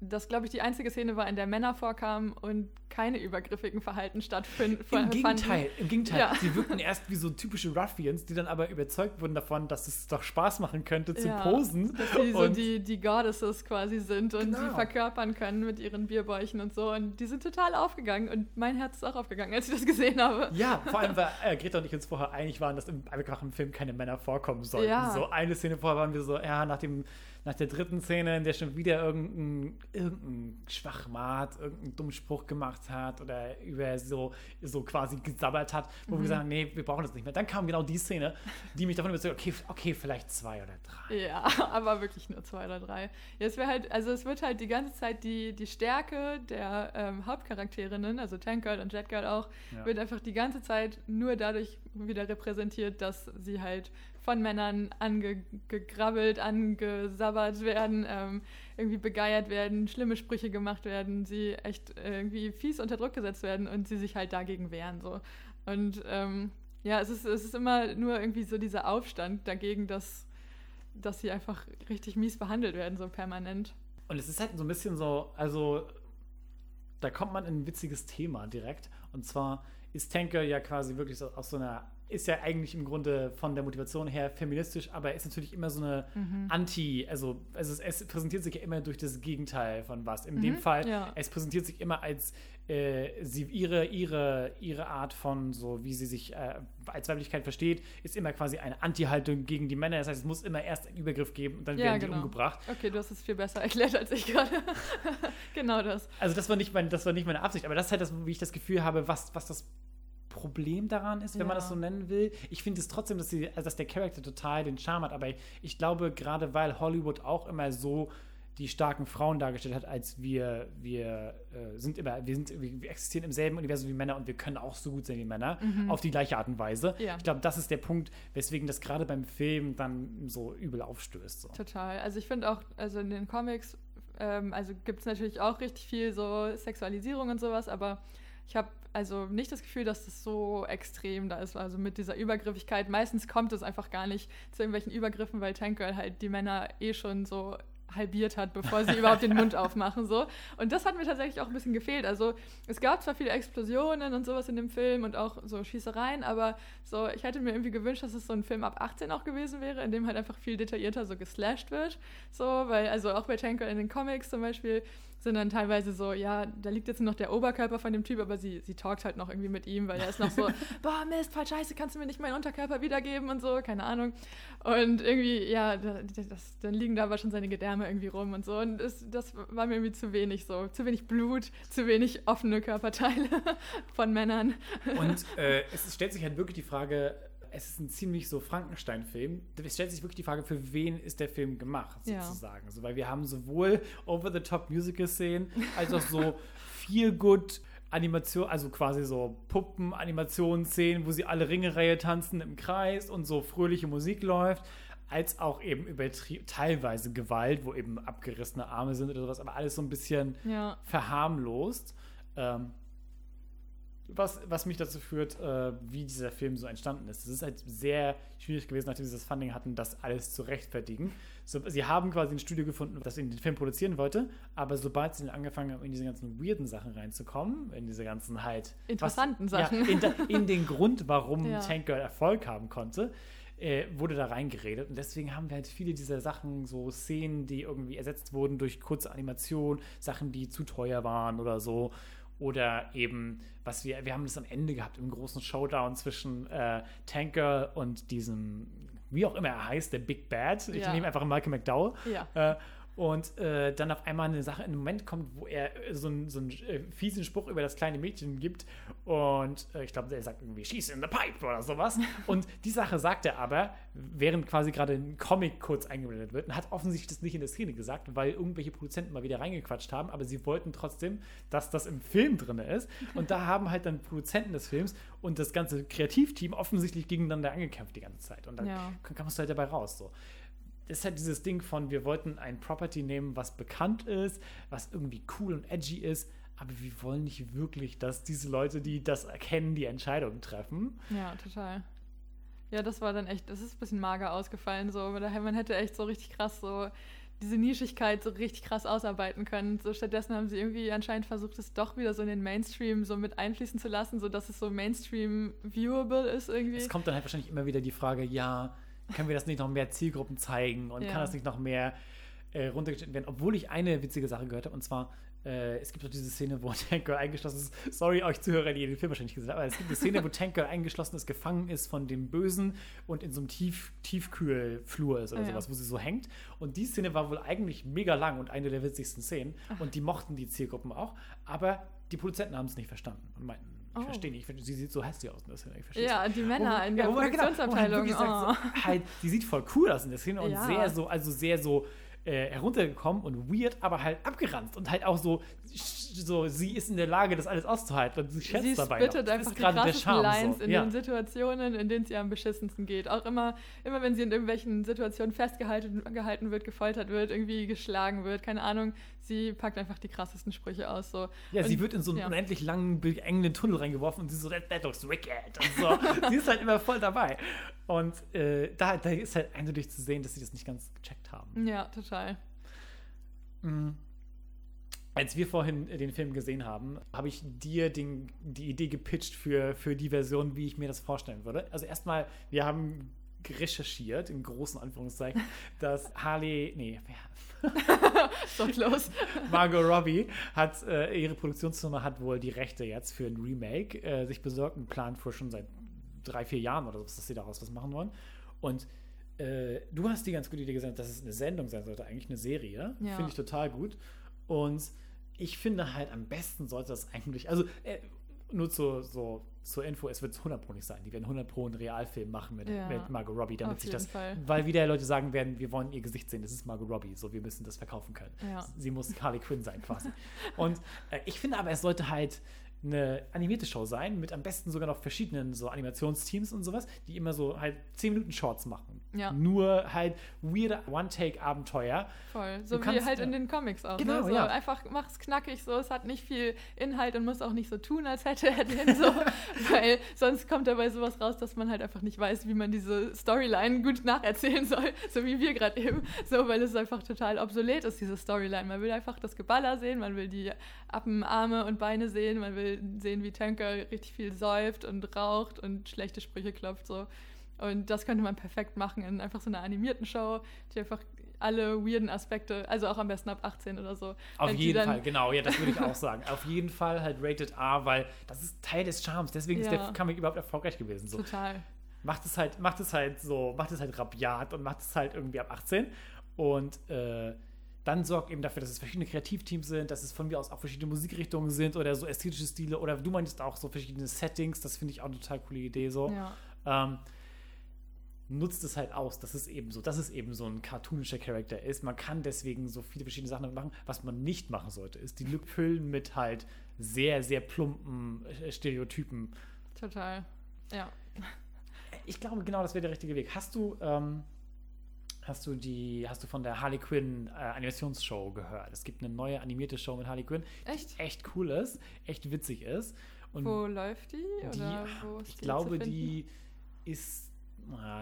das, glaube ich, die einzige Szene war, in der Männer vorkamen und keine übergriffigen Verhalten stattfinden. Im Gegenteil, im Gegenteil. Ja. Sie wirkten erst wie so typische Ruffians, die dann aber überzeugt wurden davon, dass es doch Spaß machen könnte zu Ja, posen. Dass die so die, die Goddesses quasi sind und Genau. sie verkörpern können mit ihren Bierbäuchen und so. Und die sind total aufgegangen. Und mein Herz ist auch aufgegangen, als ich das gesehen habe. Ja, vor allem, weil äh, Greta und ich uns vorher einig waren, dass im, einfach im Film keine Männer vorkommen sollten. Ja. So eine Szene vorher waren wir so, ja, nach, dem, nach der dritten Szene, in der schon wieder irgendein, irgendein Schwachmat, irgendeinen dummen Spruch gemacht hat oder über so, so quasi gesabbert hat, wo Mhm. wir gesagt haben, nee, wir brauchen das nicht mehr. Dann kam genau die Szene, die mich davon überzeugt, okay, okay, vielleicht zwei oder drei. Ja, aber wirklich nur zwei oder drei. Ja, es wäre halt, also es wird halt die ganze Zeit die, die Stärke der ähm, Hauptcharakterinnen, also Tank Girl und Jet Girl auch, Ja. wird einfach die ganze Zeit nur dadurch wieder repräsentiert, dass sie halt von Männern angegrabbelt, angesabbert werden, ähm, irgendwie begeiert werden, schlimme Sprüche gemacht werden, sie echt irgendwie fies unter Druck gesetzt werden und sie sich halt dagegen wehren. So. Und ähm, ja, es ist, es ist immer nur irgendwie so dieser Aufstand dagegen, dass dass sie einfach richtig mies behandelt werden, so permanent. Und es ist halt so ein bisschen so, also da kommt man in ein witziges Thema direkt. Und zwar ist Tanker ja quasi wirklich so aus so einer, ist ja eigentlich im Grunde von der Motivation her feministisch, aber ist natürlich immer so eine Mhm. Anti, also, also es, es präsentiert sich ja immer durch das Gegenteil von was. In dem Fall, Mhm, ja. es präsentiert sich immer als äh, sie, ihre, ihre, ihre Art von so, wie sie sich äh, als Weiblichkeit versteht, ist immer quasi eine Anti-Haltung gegen die Männer. Das heißt, es muss immer erst einen Übergriff geben und dann Ja, werden genau. die umgebracht. Okay, du hast es viel besser erklärt als ich gerade. genau das. Also das war nicht mein, das war nicht meine Absicht, aber das ist halt das, wie ich das Gefühl habe, was, was das Problem daran ist, wenn man Ja. das so nennen will. Ich finde es trotzdem, dass, sie, also dass der Charakter total den Charme hat, aber ich glaube, gerade weil Hollywood auch immer so die starken Frauen dargestellt hat, als wir, wir äh, sind immer, wir sind, wir, existieren im selben Universum wie Männer und wir können auch so gut sein wie Männer, auf die gleiche Art und Weise. Mhm. Ja. Ich glaube, das ist der Punkt, weswegen das gerade beim Film dann so übel aufstößt. So. Total. Also ich finde auch, also in den Comics, ähm, also gibt es natürlich auch richtig viel so Sexualisierung und sowas, aber ich habe also nicht das Gefühl, dass das so extrem da ist. Also mit dieser Übergriffigkeit. Meistens kommt es einfach gar nicht zu irgendwelchen Übergriffen, weil Tank Girl halt die Männer eh schon so halbiert hat, bevor sie überhaupt den Mund aufmachen. So. Und das hat mir tatsächlich auch ein bisschen gefehlt. Also es gab zwar viele Explosionen und sowas in dem Film und auch so Schießereien, aber so, ich hätte mir irgendwie gewünscht, dass es so ein Film ab 18 auch gewesen wäre, in dem halt einfach viel detaillierter so geslasht wird. So, weil, also auch bei Tanker in den Comics zum Beispiel sind dann teilweise so, ja, da liegt jetzt noch der Oberkörper von dem Typ, aber sie, sie talkt halt noch irgendwie mit ihm, weil er ist noch so, boah, Mist, voll scheiße, kannst du mir nicht meinen Unterkörper wiedergeben und so, keine Ahnung. Und irgendwie, ja, da- das, dann liegen da aber schon seine Gedärme irgendwie rum und so. Und das, das war mir irgendwie zu wenig so. Zu wenig Blut, zu wenig offene Körperteile von Männern. Und äh, es stellt sich halt wirklich die Frage, es ist ein ziemlich so Frankenstein-Film. Es stellt sich wirklich die Frage, für wen ist der Film gemacht, Ja. sozusagen. Also, weil wir haben sowohl Over-the-Top-Musical-Szenen, als auch so viel-good Animation, also quasi so Puppen-Animationen-Szenen, wo sie alle Ringereihe tanzen im Kreis und so fröhliche Musik läuft, als auch eben übertrie- teilweise Gewalt, wo eben abgerissene Arme sind oder sowas, aber alles so ein bisschen Ja. verharmlost. Ähm, was, was mich dazu führt, äh, wie dieser Film so entstanden ist. Es ist halt sehr schwierig gewesen, nachdem sie das Funding hatten, das alles zu rechtfertigen. So, sie haben quasi ein Studio gefunden, das ihnen den Film produzieren wollte, aber sobald sie dann angefangen haben, in diese ganzen weirden Sachen reinzukommen, in diese ganzen halt Interessanten was, Sachen. Ja, in, da, in den Grund, warum Ja. Tank Girl Erfolg haben konnte, äh, wurde da reingeredet. Und deswegen haben wir halt viele dieser Sachen, so Szenen, die irgendwie ersetzt wurden durch kurze Animationen, Sachen, die zu teuer waren oder so. Oder eben, was wir, wir haben das am Ende gehabt, im großen Showdown zwischen äh, Tank Girl und diesem, wie auch immer er heißt, der Big Bad. Ich Ja. nehme einfach Malcolm McDowell. Ja. Äh, und äh, dann auf einmal eine Sache, ein Moment kommt, wo er äh, so einen so einen, äh, fiesen Spruch über das kleine Mädchen gibt. Und äh, ich glaube, er sagt irgendwie, She's in the pipe oder sowas. und die Sache sagt er aber, während quasi gerade ein Comic kurz eingeblendet wird. Und hat offensichtlich das nicht in der Szene gesagt, weil irgendwelche Produzenten mal wieder reingequatscht haben. Aber sie wollten trotzdem, dass das im Film drin ist. Und da haben halt dann Produzenten des Films und das ganze Kreativteam offensichtlich gegeneinander angekämpft die ganze Zeit. Und dann Ja. kamst du halt dabei raus. So das ist halt dieses Ding von, wir wollten ein Property nehmen, was bekannt ist, was irgendwie cool und edgy ist, aber wir wollen nicht wirklich, dass diese Leute, die das erkennen, die Entscheidungen treffen. Ja, total. Ja, das war dann echt, das ist ein bisschen mager ausgefallen. So. Aber man hätte echt so richtig krass so diese Nischigkeit so richtig krass ausarbeiten können. So stattdessen haben sie irgendwie anscheinend versucht, es doch wieder so in den Mainstream so mit einfließen zu lassen, sodass es so Mainstream viewable ist irgendwie. Es kommt dann halt wahrscheinlich immer wieder die Frage, ja, können wir das nicht noch mehr Zielgruppen zeigen und Ja. kann das nicht noch mehr äh, runtergeschnitten werden? Obwohl ich eine witzige Sache gehört habe, und zwar, äh, es gibt doch diese Szene, wo Tank Girl eingeschlossen ist. Sorry, euch Zuhörer, die den Film wahrscheinlich gesehen haben, aber es gibt eine Szene, wo Tank Girl eingeschlossen ist, gefangen ist von dem Bösen und in so einem Tief Tiefkühlflur ist oder Ah, ja. sowas, wo sie so hängt. Und die Szene war wohl eigentlich mega lang und eine der witzigsten Szenen. Und die mochten die Zielgruppen auch, aber die Produzenten haben es nicht verstanden und meinten, ich Oh. verstehe nicht, sie sieht so hässlich aus in der Szene. Ja, die Männer in der man- genau, Produktionsabteilung, wirklich sagt, so, halt, die sieht voll cool aus in der Szene und Ja. sehr so, also sehr so äh, heruntergekommen und weird, aber halt abgeranzt und halt auch so, so, sie ist in der Lage, das alles auszuhalten und sie schätzt sie dabei. spittet noch. Das einfach ist die gerade der krassesten Charme. Lines so. in ja. den Situationen, in denen es ihr am beschissensten geht. Auch immer, immer wenn sie in irgendwelchen Situationen festgehalten gehalten wird, gefoltert wird, irgendwie geschlagen wird, keine Ahnung, sie packt einfach die krassesten Sprüche aus. So. Ja, sie Und- wird in so einen ja. unendlich langen, beengenden Tunnel reingeworfen und sie so, that, that looks wicked. Und so. sie ist halt immer voll dabei. Und äh, da, da ist halt eindeutig zu sehen, dass sie das nicht ganz gecheckt haben. Ja, total. Als wir vorhin äh, den Film gesehen haben, habe ich dir den, die Idee gepitcht für, für die Version, wie ich mir das vorstellen würde. Also erstmal, wir haben recherchiert, in großen Anführungszeichen, dass Harley, nee, wer- So close. Margot Robbie hat, äh, ihre Produktionsfirma hat wohl die Rechte jetzt für ein Remake äh, sich besorgt und plant vor schon seit drei, vier Jahren oder so, dass sie daraus was machen wollen. Und äh, du hast die ganz gute Idee gesagt, dass es eine Sendung sein sollte, eigentlich eine Serie. Ja. Finde ich total gut. Und ich finde halt, am besten sollte das eigentlich, also äh, nur zur, so, zur Info, es wird 100 Pro nicht sein. Die werden 100 Pro einen Realfilm machen mit, Ja. mit Margot Robbie, damit sich das, Fall. weil wieder Leute sagen werden, wir wollen ihr Gesicht sehen, das ist Margot Robbie, so wir müssen das verkaufen können. Ja. Sie muss Harley Quinn sein quasi. Und äh, ich finde aber, es sollte halt eine animierte Show sein, mit am besten sogar noch verschiedenen so Animationsteams und sowas, die immer so halt 10 Minuten Shorts machen. Ja. Nur halt weirde One-Take-Abenteuer. Voll. So Du wie halt in den Comics auch. Genau, ne? so ja. Einfach mach's knackig so. Es hat nicht viel Inhalt und muss auch nicht so tun, als hätte er den so. weil sonst kommt dabei sowas raus, dass man halt einfach nicht weiß, wie man diese Storyline gut nacherzählen soll. So wie wir gerade eben. So, weil es einfach total obsolet ist, diese Storyline. Man will einfach das Geballer sehen, man will die Appen, Arme und Beine sehen, man will sehen, wie Tanker richtig viel säuft und raucht und schlechte Sprüche klopft. So. Und das könnte man perfekt machen in einfach so einer animierten Show, die einfach alle weirden Aspekte, also auch am besten ab 18 oder so. Auf jeden Fall, genau, ja, das würde ich auch sagen. Auf jeden Fall halt Rated R, weil das ist Teil des Charmes. Deswegen ist Ja. der Comic überhaupt erfolgreich gewesen. So. Total. macht es halt, macht es halt so, macht es halt rabiat und macht es halt irgendwie ab 18. Und äh, dann sorgt eben dafür, dass es verschiedene Kreativteams sind, dass es von mir aus auch verschiedene Musikrichtungen sind oder so ästhetische Stile oder du meintest auch so verschiedene Settings. Das finde ich auch eine total coole Idee so. Ja. Ähm, nutzt es halt aus, dass es eben so, dass es eben so ein cartoonischer Charakter ist. Man kann deswegen so viele verschiedene Sachen damit machen. Was man nicht machen sollte, ist die Lücken füllen mit halt sehr, sehr plumpen äh, Stereotypen. Total. Ja. Ich glaube, genau das wäre der richtige Weg. Hast du, ähm, hast du die, hast du von der Harley Quinn äh, Animationsshow gehört? Es gibt eine neue animierte Show mit Harley Quinn, die Echt? echt cool ist, echt witzig ist. Und Wo läuft die? die, Oder wo ist ich die glaube, die ist,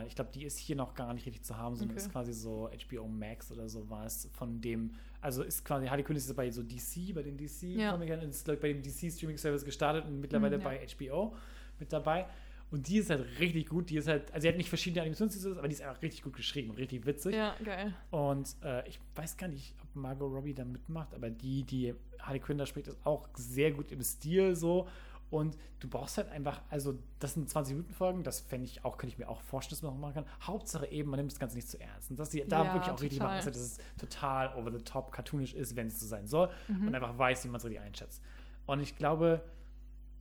ich glaube, die ist hier noch gar nicht richtig zu haben, sondern Okay. ist quasi so HBO Max oder sowas von dem, also ist quasi, Harley Quinn ist bei so DC, bei den DC Ja. Comicern, ist ich, bei dem DC Streaming Service gestartet und mittlerweile Mhm, ja. bei HBO mit dabei. Und die ist halt richtig gut. Die ist halt, also sie hat nicht verschiedene Animationsstile, aber die ist einfach richtig gut geschrieben und richtig witzig. Ja, geil. Und äh, ich weiß gar nicht, ob Margot Robbie da mitmacht, aber die, die Harley Quinn da spricht, ist auch sehr gut im Stil so. Und du brauchst halt einfach, also das sind 20-Minuten-Folgen, das fände ich auch, könnte ich mir auch vorstellen, dass man noch machen kann. Hauptsache eben, man nimmt das Ganze nicht zu ernst. Und dass die da Ja, wirklich auch richtig total. machen, dass es total over the top cartoonisch ist, wenn es so sein soll. Mhm. Und einfach weiß, wie man es richtig einschätzt. Und ich glaube,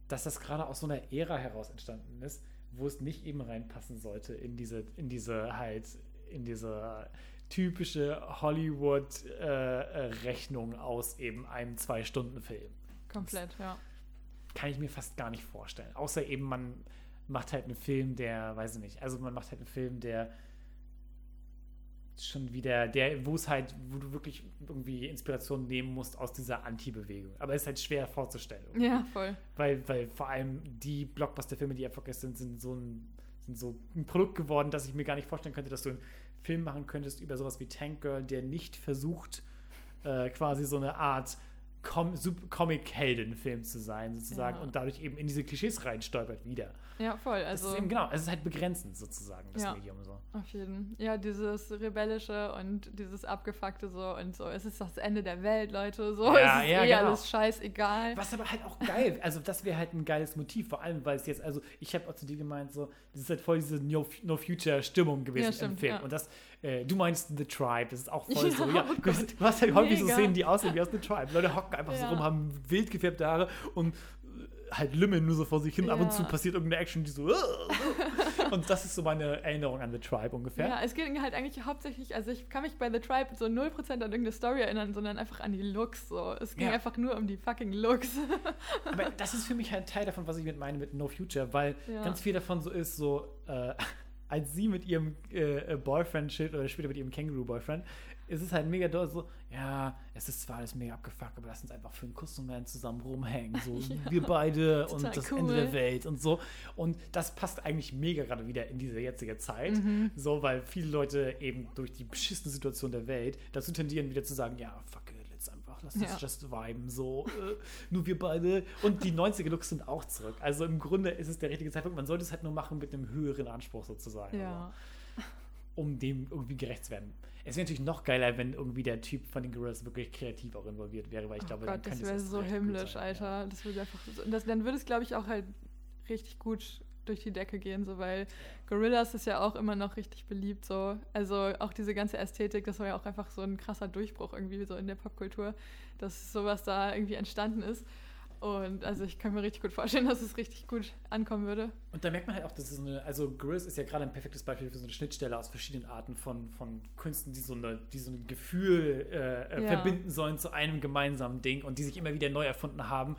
dass das gerade aus so einer Ära heraus entstanden ist, wo es nicht eben reinpassen sollte in diese, in diese halt, in diese typische Hollywood-Rechnung aus eben einem Zwei-Stunden-Film. Komplett, ja. Kann ich mir fast gar nicht vorstellen. Außer eben, man macht halt einen Film, der, weiß ich nicht, also man macht halt einen Film, der schon wieder, der, wo es halt, wo du wirklich irgendwie Inspiration nehmen musst aus dieser Anti-Bewegung. Aber es ist halt schwer vorzustellen. irgendwie. Ja, voll. Weil, weil vor allem die Blockbuster-Filme, die erfolgreich sind, sind so ein, sind so ein Produkt geworden, dass ich mir gar nicht vorstellen könnte, dass du einen Film machen könntest über sowas wie Tank Girl, der nicht versucht, äh, quasi so eine Art Com Comic-Helden-Film zu sein, sozusagen, Ja. und dadurch eben in diese Klischees reinstolpert wieder. Ja, voll. Das Also, ist eben genau, es ist halt begrenzend sozusagen, das Ja. Medium so. auf jeden. Ja, dieses Rebellische und dieses Abgefuckte so und so. Es ist das Ende der Welt, Leute. So, Ja, es ist ja, eh genau. alles scheißegal. Was aber halt auch geil, also das wäre halt ein geiles Motiv, vor allem, weil es jetzt, also ich habe auch zu dir gemeint, so, das ist halt voll diese No, no Future Stimmung gewesen im Film. Und das, äh, du meinst The Tribe, das ist auch voll Ja, so, ja. oh du, Gott. hast, du hast halt häufig so. Szenen, die aussehen wie aus The Tribe. Leute hocken einfach so Ja. rum, haben wild gefärbte Haare und äh, halt lümmeln nur so vor sich hin. Ab und zu Ja. passiert irgendeine Action, die so. und das ist so meine Erinnerung an The Tribe ungefähr. Ja, es ging halt eigentlich hauptsächlich, also ich kann mich bei The Tribe so 0% an irgendeine Story erinnern, sondern einfach an die Looks. So. Es ging Ja. einfach nur um die fucking Looks. Aber das ist für mich halt Teil davon, was ich mit meine mit No Future, weil Ja. ganz viel davon so ist, so, äh, als sie mit ihrem äh, Boyfriend chillt oder später mit ihrem Känguru-Boyfriend, ist es halt mega doll so, ja, es ist zwar alles mega abgefuckt, aber lass uns einfach für einen Kussmoment zusammen rumhängen. So, wir beide und das cool. Ende der Welt und so. Und das passt eigentlich mega gerade wieder in diese jetzige Zeit. Mhm. So, weil viele Leute eben durch die beschissene Situation der Welt dazu tendieren, wieder zu sagen, ja, fuck it, lass uns Ja. just viben, so, äh, nur wir beide. Und die 90er-Looks sind auch zurück. Also im Grunde ist es der richtige Zeitpunkt. Man sollte es halt nur machen mit einem höheren Anspruch sozusagen. ja. Aber, um dem irgendwie gerecht zu werden. Es wäre natürlich noch geiler, wenn irgendwie der Typ von den Gorillas wirklich kreativ auch involviert wäre, weil ich glaube, oh dann Gott, das könnte es wäre so himmlisch, sein, Alter. Ja. Das würde einfach das, dann würde es, glaube ich, auch halt richtig gut durch die Decke gehen, so weil Gorillas ist ja auch immer noch richtig beliebt, so. Also auch diese ganze Ästhetik, das war ja auch einfach so ein krasser Durchbruch irgendwie so in der Popkultur, dass sowas da irgendwie entstanden ist. Und also ich kann mir richtig gut vorstellen, dass es richtig gut ankommen würde. Und da merkt man halt auch, dass es eine, also Gorillas ist ja gerade ein perfektes Beispiel für so eine Schnittstelle aus verschiedenen Arten von, von Künsten, die so, eine, die so ein Gefühl äh, äh, Ja. verbinden sollen zu einem gemeinsamen Ding und die sich immer wieder neu erfunden haben.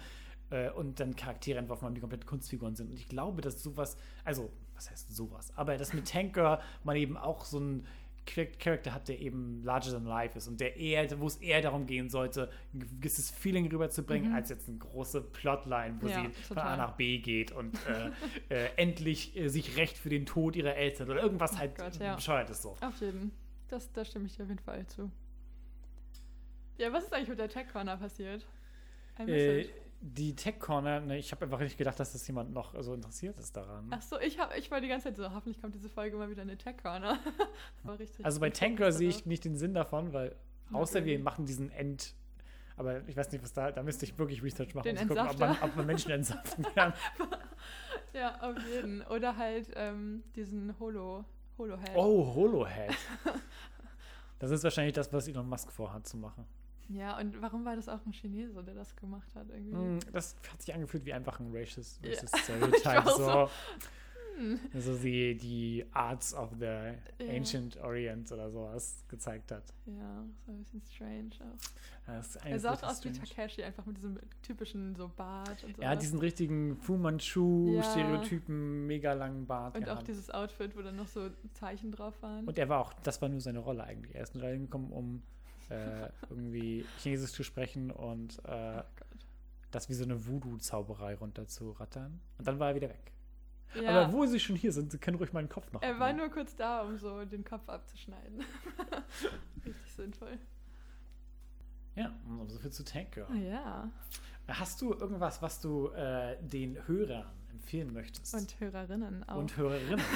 Äh, und dann Charaktere entworfen haben, die komplett Kunstfiguren sind. Und ich glaube, dass sowas, also, was heißt sowas? Aber dass mit Tank Girl man eben auch so einen Char- Charakter hat, der eben larger than life ist und der eher, wo es eher darum gehen sollte, ein gewisses Feeling rüberzubringen, als jetzt eine große Plotline, wo Mhm. Ja, sie von total. A nach B geht und äh, äh, endlich äh, sich rächt für den Tod ihrer Eltern oder irgendwas halt Oh Gott, ja. bescheuertes so. Auf jeden. Das, da stimme ich dir auf jeden Fall zu. Ja, was ist eigentlich mit der Tech Corner passiert? I miss Äh, it. Die Tech Corner, ne, ich habe einfach nicht gedacht, dass das jemand noch so interessiert ist daran. Ach so, ich, hab, ich war die ganze Zeit so, hoffentlich kommt diese Folge mal wieder eine Tech Corner. Also bei richtig Tank Girl Fokus sehe ich nicht den Sinn davon, weil außer Okay. wir machen diesen End. Aber ich weiß nicht, was da, da müsste ich wirklich Research machen, um zu gucken, ob man, ob man Menschen entsaften kann. Ja, auf jeden. Oder halt ähm, diesen Holo, Holo-Head. Oh, Holohead. Das ist wahrscheinlich das, was Elon Musk vorhat zu machen. Ja, und warum war das auch ein Chinese, der das gemacht hat irgendwie? Hm, Das hat sich angefühlt wie einfach ein racist, Ja. racist Ich Stereotype. so. so, hm. Also die, die Arts of the Ja. Ancient Orient oder sowas gezeigt hat. Ja, so ein bisschen strange auch. Er sah auch aus wie. Takeshi, einfach mit diesem typischen so Bart und so. Er hat diesen richtigen Fu Manchu-Stereotypen, mega langen Bart und auch gehabt. dieses Outfit, wo dann noch so Zeichen drauf waren. Und er war auch, das war nur seine Rolle eigentlich. Er ist nur da hingekommen, um äh, irgendwie Chinesisch zu sprechen und äh, oh das wie so eine Voodoo-Zauberei runterzurattern. Und dann war er wieder weg. Ja, Aber wo sie schon hier sind, sie können ruhig meinen Kopf noch er war nur kurz da, um so den Kopf abzuschneiden. Richtig sinnvoll. Ja, so viel zu Tank Girl. Ja. Hast du irgendwas, was du äh, den Hörern empfehlen möchtest? Und Hörerinnen auch. Und Hörerinnen.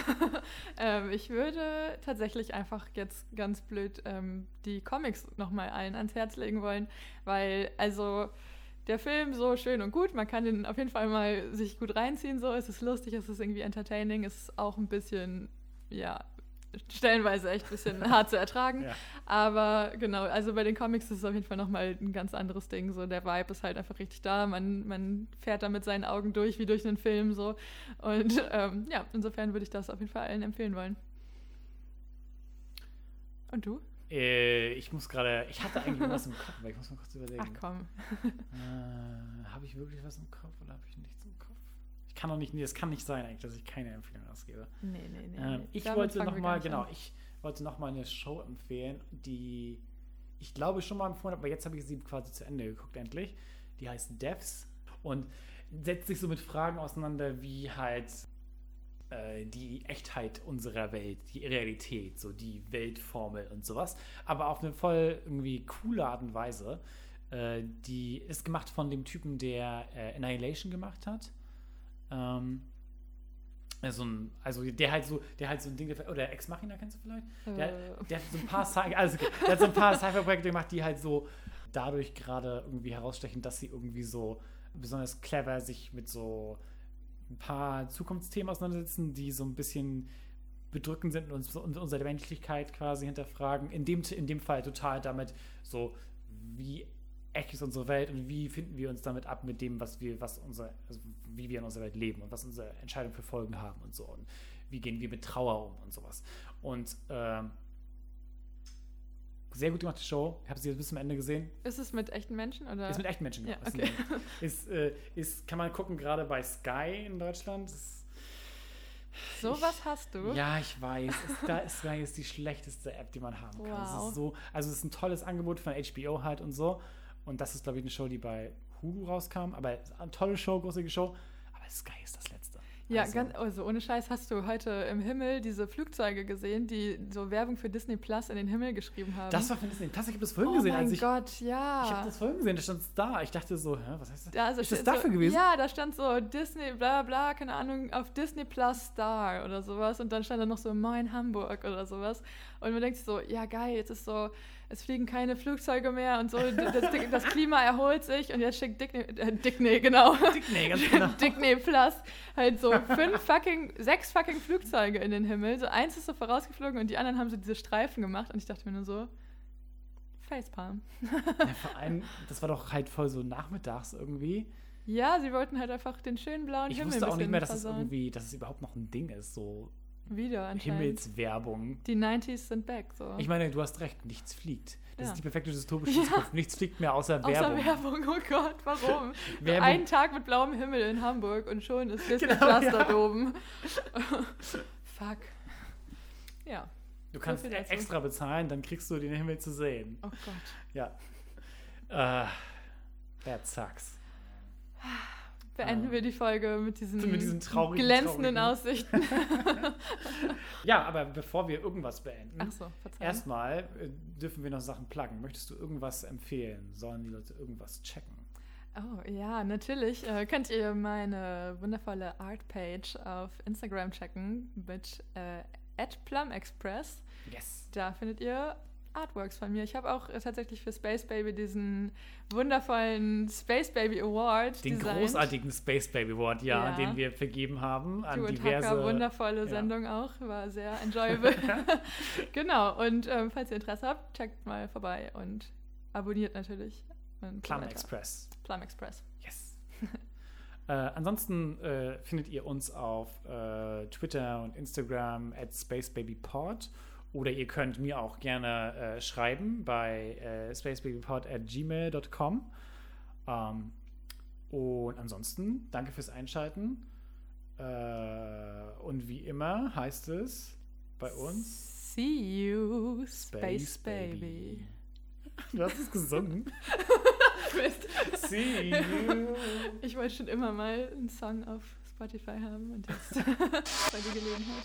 Ähm, ich würde tatsächlich einfach jetzt ganz blöd ähm, die Comics nochmal allen ans Herz legen wollen, weil also der Film so schön und gut, man kann den auf jeden Fall mal sich gut reinziehen, so es ist lustig, es ist irgendwie entertaining, es ist auch ein bisschen, ja, stellenweise echt ein bisschen hart zu ertragen, Ja. aber genau, also bei den Comics ist es auf jeden Fall nochmal ein ganz anderes Ding, so der Vibe ist halt einfach richtig da, man, man fährt da mit seinen Augen durch, wie durch einen Film so und ähm, ja, insofern würde ich das auf jeden Fall allen empfehlen wollen. Und du? äh, ich muss gerade, ich hatte eigentlich was im Kopf, aber ich muss mal kurz überlegen. Ach komm. Äh, habe ich wirklich was im Kopf oder habe ich nichts kann doch nicht, nee, das kann nicht sein eigentlich, dass ich keine Empfehlung ausgebe. Nee, nee, nee. Ähm, ich Damit wollte fangen noch wir mal, gar nicht genau, an. ich wollte noch mal eine Show empfehlen, die ich glaube schon mal empfohlen habe, aber jetzt habe ich sie quasi zu Ende geguckt endlich. Die heißt Devs und setzt sich so mit Fragen auseinander, wie halt äh, die Echtheit unserer Welt, die Realität, so die Weltformel und sowas, aber auf eine voll irgendwie coole Art und Weise. Äh, die ist gemacht von dem Typen, der äh, Annihilation gemacht hat. Ähm, also, ein, also der halt so, der halt so ein Ding, oder Ex Machina kennst du vielleicht? Der, Äh. der hat so ein paar Sci also, okay, der hat so ein paar Cypher-Projekte gemacht, die halt so dadurch gerade irgendwie herausstechen, dass sie irgendwie so besonders clever sich mit so ein paar Zukunftsthemen auseinandersetzen, die so ein bisschen bedrückend sind und und unsere Menschlichkeit quasi hinterfragen. In dem, in dem Fall total damit so, wie echt ist unsere Welt und wie finden wir uns damit ab mit dem, was wir, was unsere, also wie wir in unserer Welt leben und was unsere Entscheidungen für Folgen haben und so. Und wie gehen wir mit Trauer um und sowas. Und ähm, sehr gut gemachte Show. Ich habe sie bis zum Ende gesehen. Ist es mit echten Menschen oder? Ist mit echten Menschen. Ja, genau. okay. Ist, äh, ist, kann man gucken, gerade bei Sky in Deutschland. Ist, Sowas hast du? ja, ich weiß. Sky, Sky ist die schlechteste App, die man haben kann. Es Wow. ist so, also es ist ein tolles Angebot von HBO halt und so. Und das ist, glaube ich, eine Show, die bei Hulu rauskam. Aber eine tolle Show, großartige Show. Aber Sky ist das Letzte. Ja, also, ganz, also ohne Scheiß hast du heute im Himmel diese Flugzeuge gesehen, die so Werbung für Disney Plus in den Himmel geschrieben haben. Das war von Disney. Das, ich habe das vorhin oh gesehen, mein als ich. Gott, ja. Ich habe das vorhin gesehen, da stand es da. Ich dachte so, hä, was heißt das? Da, also ist das steht dafür so, gewesen? Ja, da stand so Disney, bla bla, keine Ahnung, auf Disney Plus Star oder sowas. Und dann stand da noch so Moin Hamburg oder sowas. Und man denkt sich so, ja geil, jetzt ist so, es fliegen keine Flugzeuge mehr und so, das, das Klima erholt sich und jetzt schickt Disney, äh, Disney, genau. Nee, ganz genau. Disney Plus halt so fünf fucking, sechs fucking Flugzeuge in den Himmel. So eins ist so vorausgeflogen und die anderen haben so diese Streifen gemacht und ich dachte mir nur so, Facepalm. Ja, vor allem, das war doch halt voll so nachmittags irgendwie. Ja, sie wollten halt einfach den schönen blauen Ich Himmel wusste ein auch nicht mehr, dass es irgendwie, dass es überhaupt noch ein Ding ist, so Wieder anscheinend. Himmelswerbung. Die 90s sind back. So. Ich meine, du hast recht, nichts fliegt. Das Ja. ist die perfekte dystopische Zukunft. Nichts fliegt mehr außer Außer Werbung. Werbung. oh Gott, warum? Werbung. Ein Tag mit blauem Himmel in Hamburg und schon ist Disney Genau, Plus ja. da oben. Fuck. Ja. Du kannst dazu. extra bezahlen, dann kriegst du den Himmel zu sehen. Oh Gott. Ja. Äh, that sucks. Beenden Ah. wir die Folge mit diesen, Mit diesen traurigen, glänzenden traurigen- Aussichten. Ja, aber bevor wir irgendwas beenden, so, erstmal äh, dürfen wir noch Sachen pluggen. Möchtest du irgendwas empfehlen? Sollen die Leute irgendwas checken? Oh ja, natürlich. Äh, könnt ihr meine wundervolle Art-Page auf Instagram checken mit äh, @plumexpress. Yes. Da findet ihr Artworks von mir. Ich habe auch äh, tatsächlich für Space Baby diesen wundervollen Space Baby Award Den designt. großartigen Space Baby Award, ja, Ja. den wir vergeben haben an Du und diverse. Hacker, wundervolle ja. Sendung auch, war sehr enjoyable. genau, und ähm, falls ihr Interesse habt, checkt mal vorbei und abonniert natürlich. Und so Plum weiter. Express. Plum Express. Yes. äh, ansonsten äh, findet ihr uns auf äh, Twitter und Instagram at spacebabypod oder ihr könnt mir auch gerne äh, schreiben bei äh, spacebabypod at gmail.com. Ähm, und ansonsten danke fürs Einschalten. Äh, und wie immer heißt es bei uns See you, Space, Baby. Du hast es gesungen. Mist. See you. Ich wollte schon immer mal einen Song auf Spotify haben und jetzt bei der Gelegenheit.